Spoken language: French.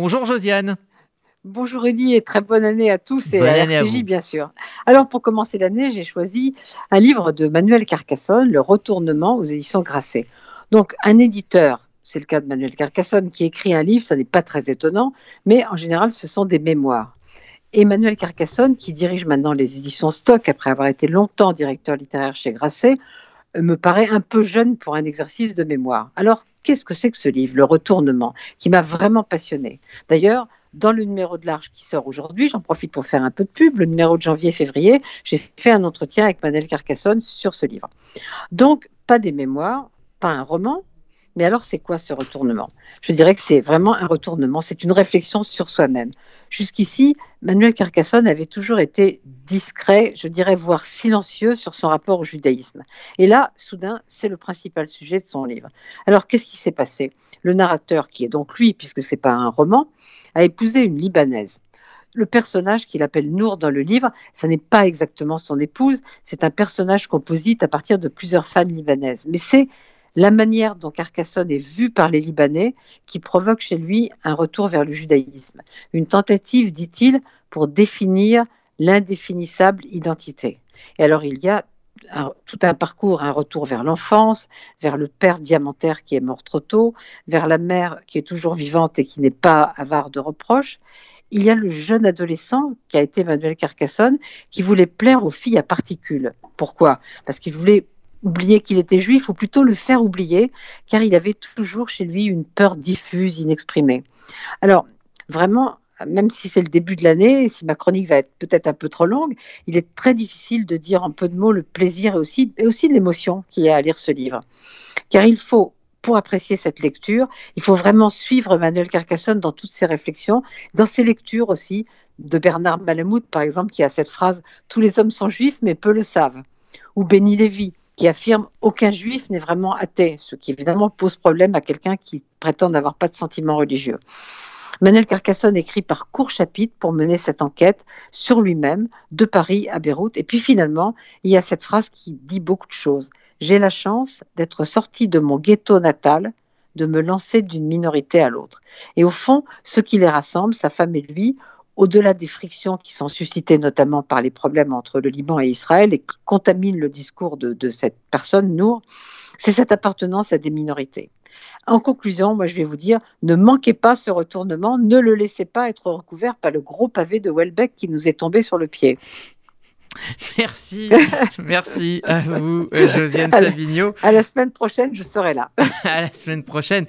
Bonjour Josiane. Bonjour Eddy et très bonne année à tous et à RCJ bien sûr. Alors pour commencer l'année, j'ai choisi un livre de Manuel Carcassonne, Le Retournement aux éditions Grasset. Donc un éditeur, c'est le cas de Manuel Carcassonne, qui écrit un livre, ça n'est pas très étonnant, mais en général ce sont des mémoires. Emmanuel Carcassonne, qui dirige maintenant les éditions Stock après avoir été longtemps directeur littéraire chez Grasset, me paraît un peu jeune pour un exercice de mémoire. Alors, qu'est-ce que c'est que ce livre, Le Retournement, qui m'a vraiment passionné D'ailleurs, dans le numéro de l'Arche qui sort aujourd'hui, j'en profite pour faire un peu de pub, le numéro de janvier-février, j'ai fait un entretien avec Manel Carcassonne sur ce livre. Donc, pas des mémoires, pas un roman, mais alors, c'est quoi ce retournement? Je dirais que c'est vraiment un retournement, c'est une réflexion sur soi-même. Jusqu'ici, Manuel Carcassonne avait toujours été discret, je dirais voire silencieux sur son rapport au judaïsme. Et là, soudain, c'est le principal sujet de son livre. Alors, qu'est-ce qui s'est passé? Le narrateur, qui est donc lui, puisque ce n'est pas un roman, a épousé une Libanaise le personnage qu'il appelle Nour dans le livre, ça n'est pas exactement son épouse, c'est un personnage composite à partir de plusieurs femmes libanaises. Mais c'est la manière dont Carcassonne est vu par les Libanais qui provoque chez lui un retour vers le judaïsme. Une tentative, dit-il, pour définir l'indéfinissable identité. Et alors il y a tout un parcours, un retour vers l'enfance, vers le père diamantaire qui est mort trop tôt, vers la mère qui est toujours vivante et qui n'est pas avare de reproches. Il y a le jeune adolescent qui a été Manuel Carcassonne, qui voulait plaire aux filles à particules. Pourquoi? Parce qu'il voulait oublier qu'il était juif, ou plutôt le faire oublier, car il avait toujours chez lui une peur diffuse, inexprimée. Alors, vraiment, même si c'est le début de l'année, et si ma chronique va être peut-être un peu trop longue, il est très difficile de dire en peu de mots le plaisir et aussi, l'émotion qu'il y a à lire ce livre. Car il faut, pour apprécier cette lecture, il faut vraiment suivre Manuel Carcassonne dans toutes ses réflexions, dans ses lectures aussi, de Bernard Malamud, par exemple, qui a cette phrase Tous les hommes sont juifs, mais peu le savent. Ou Béni Lévy, qui affirme aucun juif n'est vraiment athée, ce qui évidemment pose problème à quelqu'un qui prétend n'avoir pas de sentiments religieux. Manuel Carcassonne écrit par court chapitre pour mener cette enquête sur lui-même, de Paris à Beyrouth. Et puis finalement, il y a cette phrase qui dit beaucoup de choses. J'ai la chance d'être sorti de mon ghetto natal, de me lancer d'une minorité à l'autre. Et au fond, ce qui les rassemble, sa femme et lui, au-delà des frictions qui sont suscitées notamment par les problèmes entre le Liban et Israël et qui contaminent le discours de, cette personne, Nour, c'est cette appartenance à des minorités. En conclusion, moi je vais vous dire, ne manquez pas ce retournement, ne le laissez pas être recouvert par le gros pavé de Welbeck qui nous est tombé sur le pied. Merci, merci à vous, Josiane Savigno. À la semaine prochaine, je serai là. à la semaine prochaine.